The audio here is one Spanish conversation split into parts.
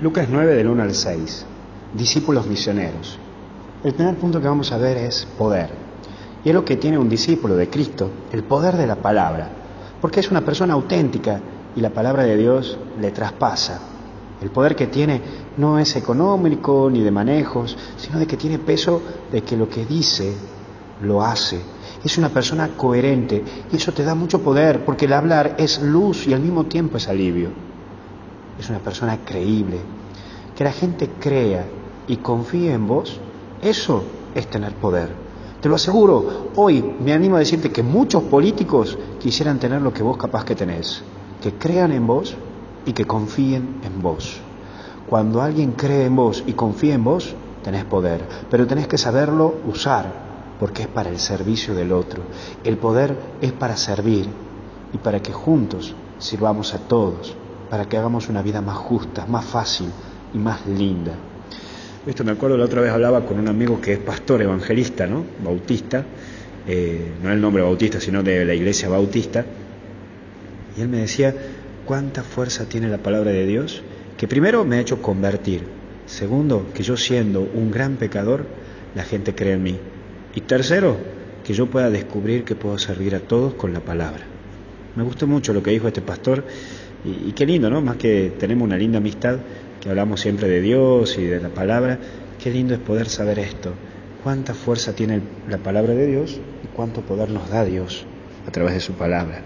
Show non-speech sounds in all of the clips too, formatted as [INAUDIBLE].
Lucas 9 del 1 al 6. Discípulos misioneros. El primer punto que vamos a ver es poder. Y es lo que tiene un discípulo de Cristo, el poder de la palabra. Porque es una persona auténtica y la palabra de Dios le traspasa. El poder que tiene no es económico ni de manejos, sino de que tiene peso de que lo que dice lo hace. Es una persona coherente y eso te da mucho poder porque el hablar es luz y al mismo tiempo es alivio es una persona creíble, que la gente crea y confíe en vos, eso es tener poder. Te lo aseguro, hoy me animo a decirte que muchos políticos quisieran tener lo que vos capaz que tenés, que crean en vos y que confíen en vos. Cuando alguien cree en vos y confía en vos, tenés poder, pero tenés que saberlo usar, porque es para el servicio del otro. El poder es para servir y para que juntos sirvamos a todos para que hagamos una vida más justa, más fácil y más linda. Esto me acuerdo la otra vez hablaba con un amigo que es pastor evangelista, ¿no? Bautista, eh, no el nombre bautista, sino de la iglesia bautista, y él me decía cuánta fuerza tiene la palabra de Dios, que primero me ha hecho convertir, segundo, que yo siendo un gran pecador, la gente cree en mí, y tercero, que yo pueda descubrir que puedo servir a todos con la palabra. Me gustó mucho lo que dijo este pastor y, qué lindo, ¿no? Más que tenemos una linda amistad, que hablamos siempre de Dios y de la palabra, qué lindo es poder saber esto. Cuánta fuerza tiene la palabra de Dios y cuánto poder nos da Dios a través de su palabra.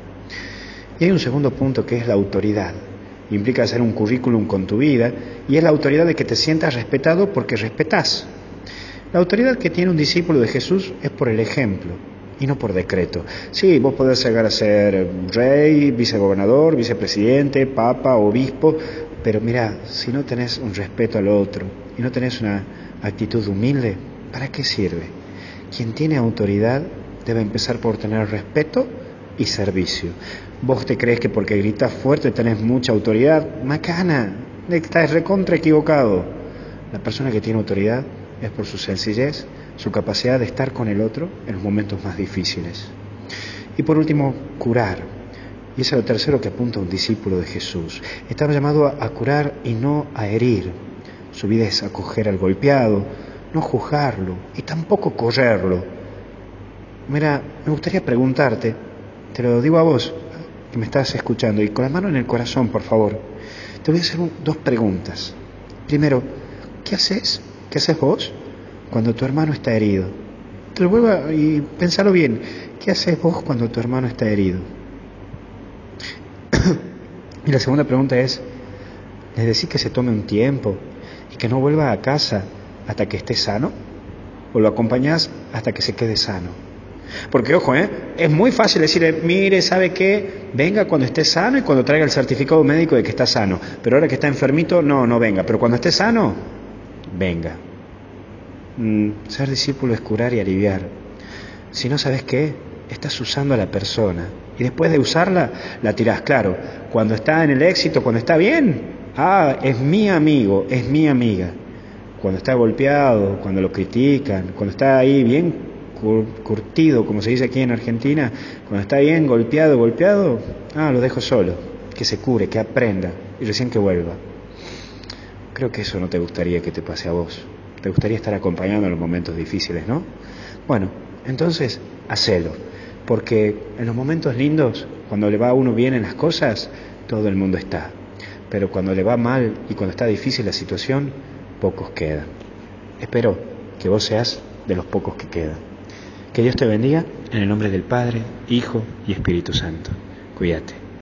Y hay un segundo punto que es la autoridad. Implica hacer un currículum con tu vida y es la autoridad de que te sientas respetado porque respetás. La autoridad que tiene un discípulo de Jesús es por el ejemplo y no por decreto. Sí, vos podés llegar a ser rey, vicegobernador, vicepresidente, papa, obispo, pero mira, si no tenés un respeto al otro y no tenés una actitud humilde, ¿para qué sirve? Quien tiene autoridad debe empezar por tener respeto y servicio. Vos te crees que porque gritas fuerte tenés mucha autoridad, macana, estás recontra equivocado. La persona que tiene autoridad es por su sencillez, su capacidad de estar con el otro en los momentos más difíciles. Y por último, curar. Y es lo tercero que apunta un discípulo de Jesús. Estamos llamados a curar y no a herir. Su vida es acoger al golpeado, no juzgarlo y tampoco correrlo. Mira, me gustaría preguntarte, te lo digo a vos que me estás escuchando y con la mano en el corazón, por favor. Te voy a hacer dos preguntas. Primero, ¿qué haces? ¿Qué haces vos cuando tu hermano está herido? Te lo vuelvo a, y pensalo bien. ¿Qué haces vos cuando tu hermano está herido? [COUGHS] y la segunda pregunta es, ¿le decís que se tome un tiempo y que no vuelva a casa hasta que esté sano? ¿O lo acompañás hasta que se quede sano? Porque ojo, ¿eh? es muy fácil decirle, mire, ¿sabe qué? Venga cuando esté sano y cuando traiga el certificado médico de que está sano. Pero ahora que está enfermito, no, no venga. Pero cuando esté sano, venga. Mm, ser discípulo es curar y aliviar. Si no sabes qué, estás usando a la persona. Y después de usarla, la tirás. Claro, cuando está en el éxito, cuando está bien, ah, es mi amigo, es mi amiga. Cuando está golpeado, cuando lo critican, cuando está ahí bien curtido, como se dice aquí en Argentina, cuando está bien golpeado, golpeado, ah, lo dejo solo, que se cure, que aprenda y recién que vuelva. Creo que eso no te gustaría que te pase a vos. Te gustaría estar acompañando en los momentos difíciles, ¿no? Bueno, entonces, hacelo. Porque en los momentos lindos, cuando le va a uno bien en las cosas, todo el mundo está. Pero cuando le va mal y cuando está difícil la situación, pocos quedan. Espero que vos seas de los pocos que quedan. Que Dios te bendiga en el nombre del Padre, Hijo y Espíritu Santo. Cuídate.